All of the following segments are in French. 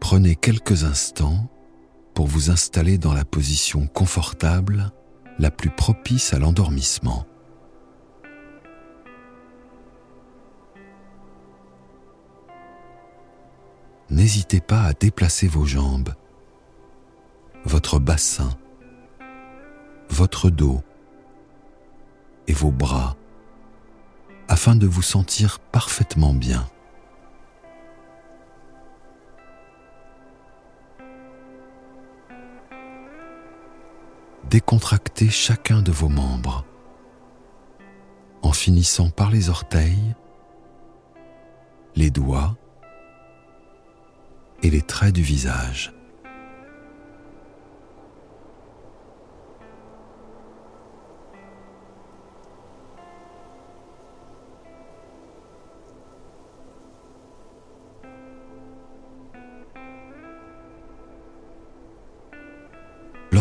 Prenez quelques instants pour vous installer dans la position confortable la plus propice à l'endormissement. N'hésitez pas à déplacer vos jambes, votre bassin, votre dos et vos bras afin de vous sentir parfaitement bien. décontractez chacun de vos membres en finissant par les orteils, les doigts et les traits du visage.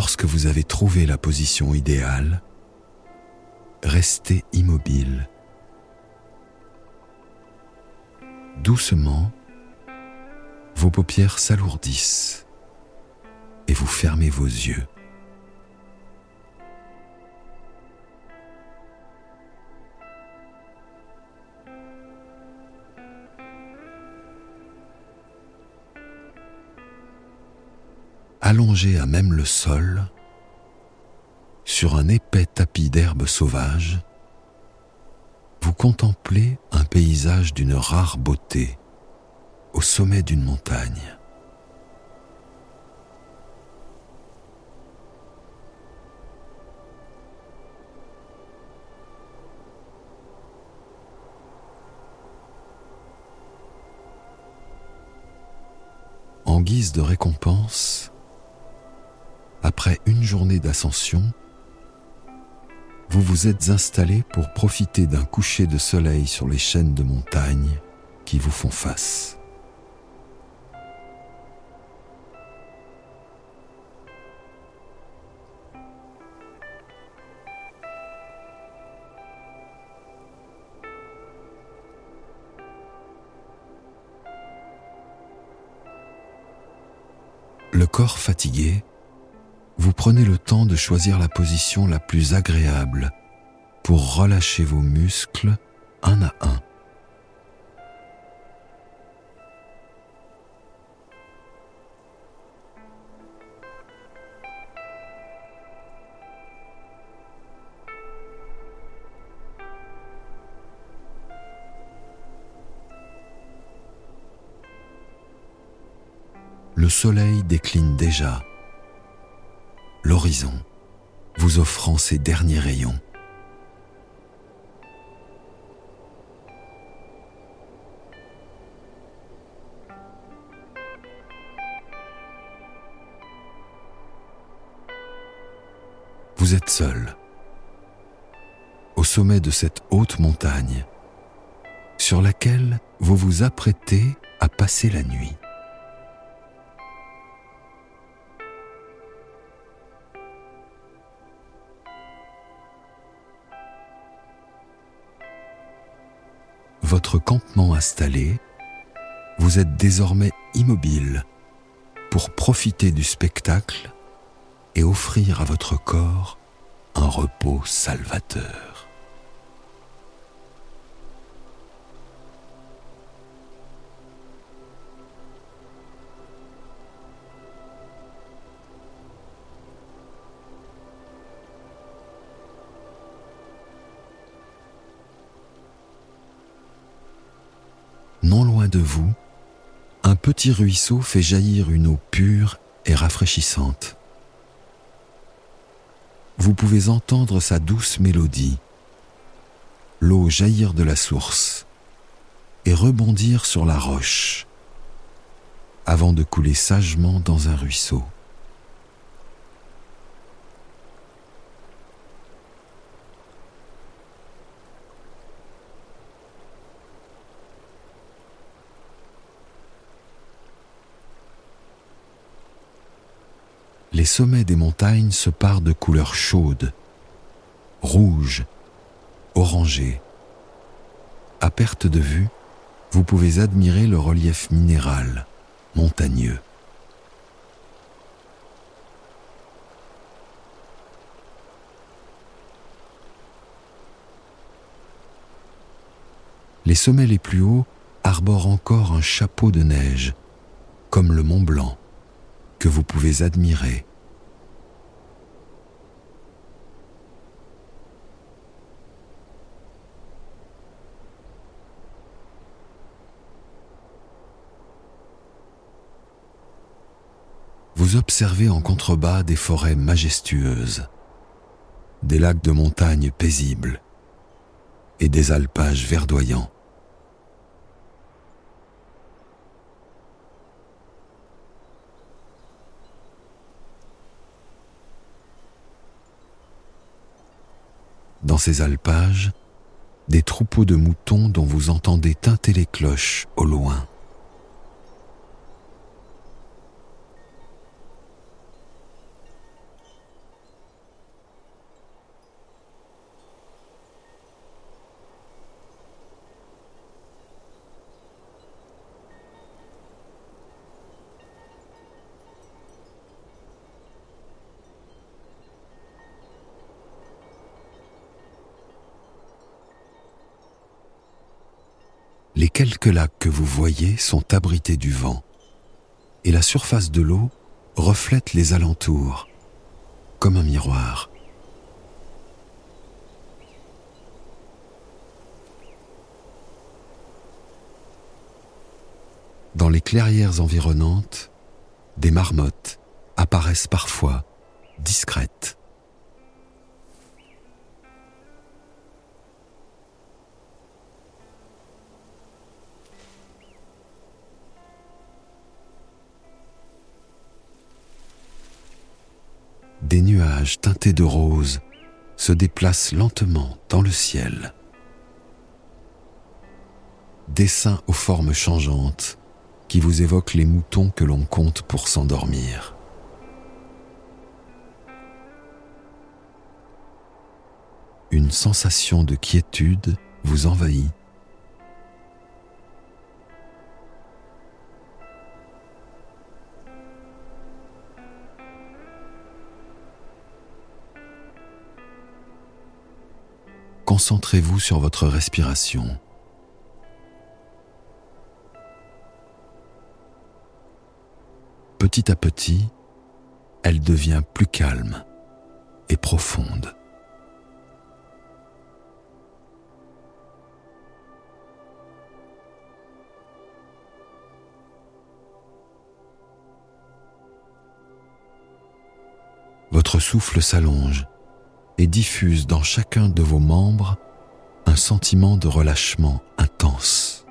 Lorsque vous avez trouvé la position idéale, restez immobile. Doucement, vos paupières s'alourdissent et vous fermez vos yeux. Allongé à même le sol, sur un épais tapis d'herbes sauvages, vous contemplez un paysage d'une rare beauté au sommet d'une montagne. En guise de récompense, après une journée d'ascension, vous vous êtes installé pour profiter d'un coucher de soleil sur les chaînes de montagnes qui vous font face. Le corps fatigué, vous prenez le temps de choisir la position la plus agréable pour relâcher vos muscles un à un. Le soleil décline déjà l'horizon, vous offrant ses derniers rayons. Vous êtes seul, au sommet de cette haute montagne, sur laquelle vous vous apprêtez à passer la nuit. Votre campement installé, vous êtes désormais immobile pour profiter du spectacle et offrir à votre corps un repos salvateur. De vous, un petit ruisseau fait jaillir une eau pure et rafraîchissante. Vous pouvez entendre sa douce mélodie, l'eau jaillir de la source et rebondir sur la roche avant de couler sagement dans un ruisseau. Les sommets des montagnes se parent de couleurs chaudes, rouges, orangées. À perte de vue, vous pouvez admirer le relief minéral, montagneux. Les sommets les plus hauts arborent encore un chapeau de neige, comme le Mont Blanc, que vous pouvez admirer. Vous observez en contrebas des forêts majestueuses, des lacs de montagne paisibles et des alpages verdoyants. Dans ces alpages, des troupeaux de moutons dont vous entendez tinter les cloches au loin. Les quelques lacs que vous voyez sont abrités du vent, et la surface de l'eau reflète les alentours, comme un miroir. Dans les clairières environnantes, des marmottes apparaissent parfois discrètes. Des nuages teintés de rose se déplacent lentement dans le ciel. Dessins aux formes changeantes qui vous évoquent les moutons que l'on compte pour s'endormir. Une sensation de quiétude vous envahit concentrez-vous sur votre respiration. Petit à petit, elle devient plus calme et profonde. Votre souffle s'allonge et diffuse dans chacun de vos membres un sentiment de relâchement intense.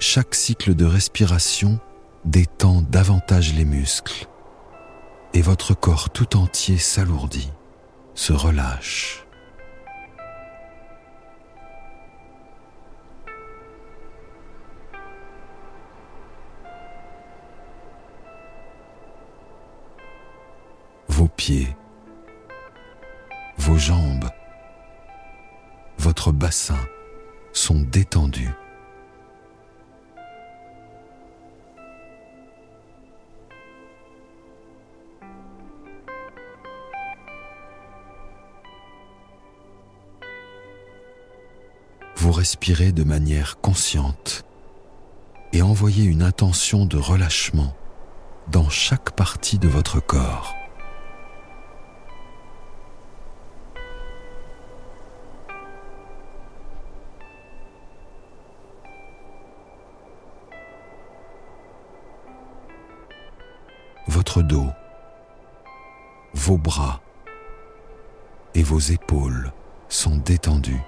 Chaque cycle de respiration détend davantage les muscles et votre corps tout entier s'alourdit, se relâche. Vos pieds, vos jambes, votre bassin sont détendus. Vous respirez de manière consciente et envoyez une intention de relâchement dans chaque partie de votre corps. Votre dos, vos bras et vos épaules sont détendus.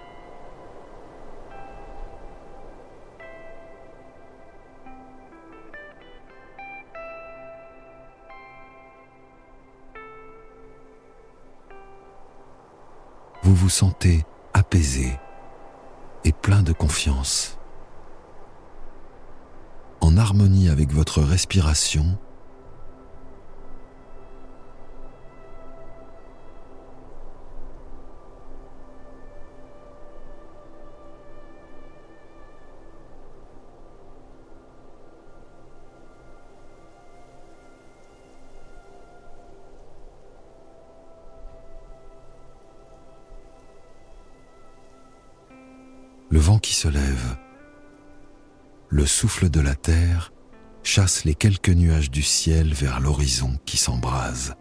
Vous vous sentez apaisé et plein de confiance. En harmonie avec votre respiration, le vent qui se lève, le souffle de la terre chasse les quelques nuages du ciel vers l'horizon qui s'embrase.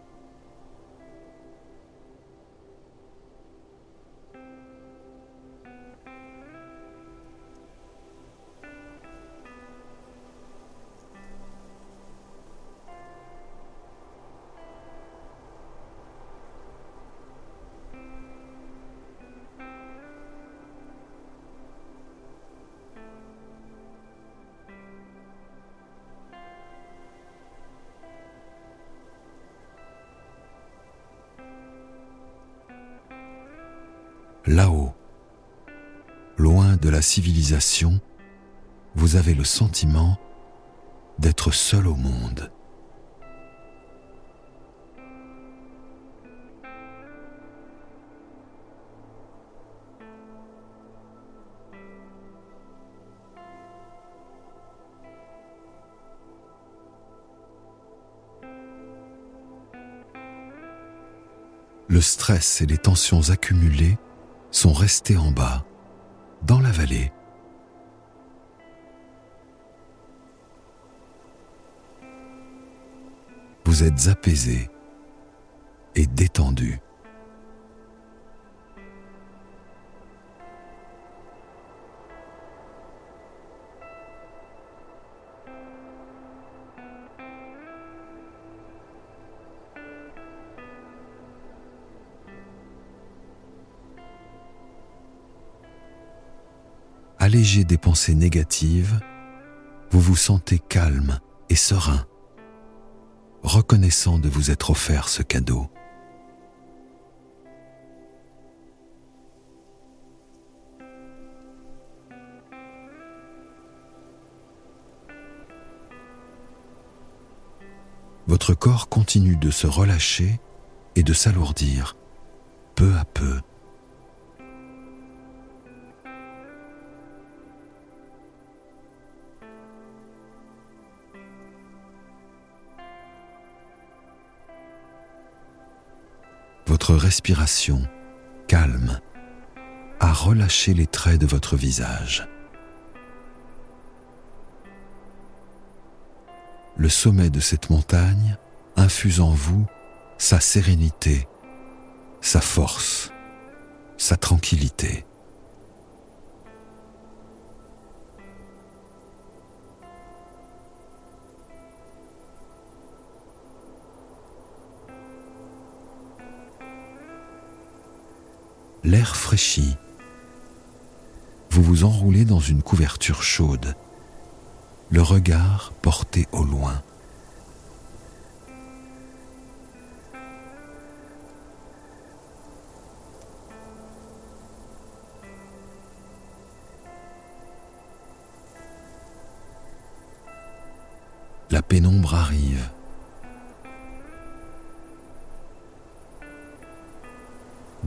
Là-haut, loin de la civilisation, vous avez le sentiment d'être seul au monde. Le stress et les tensions accumulées sont restés en bas, dans la vallée. Vous êtes apaisé et détendu. Des pensées négatives, vous vous sentez calme et serein, reconnaissant de vous être offert ce cadeau. Votre corps continue de se relâcher et de s'alourdir peu à peu. Votre respiration calme a relâché les traits de votre visage. Le sommet de cette montagne infuse en vous sa sérénité, sa force, sa tranquillité. L'air fraîchit. Vous vous enroulez dans une couverture chaude, le regard porté au loin. La pénombre arrive.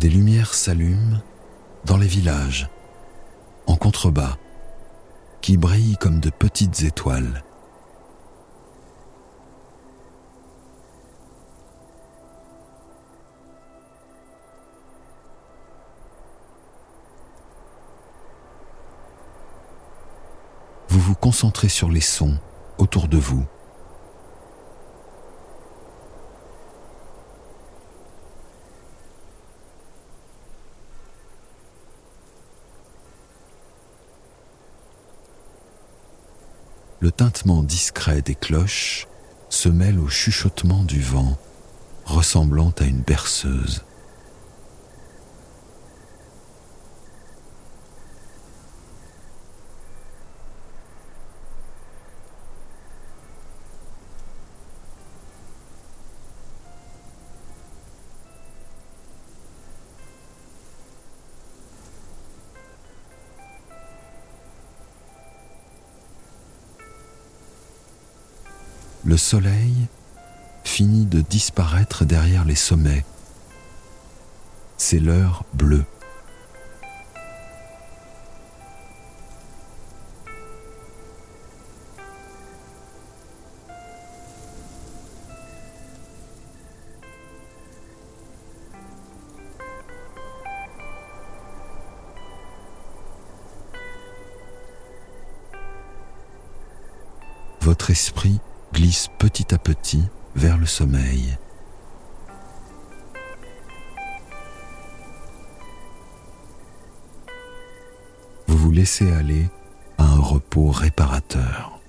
Des lumières s'allument dans les villages, en contrebas, qui brillent comme de petites étoiles. Vous vous concentrez sur les sons autour de vous le tintement discret des cloches se mêle au chuchotement du vent, ressemblant à une berceuse. Le soleil finit de disparaître derrière les sommets. C'est l'heure bleue. votre esprit glisse petit à petit vers le sommeil. Vous vous laissez aller à un repos réparateur.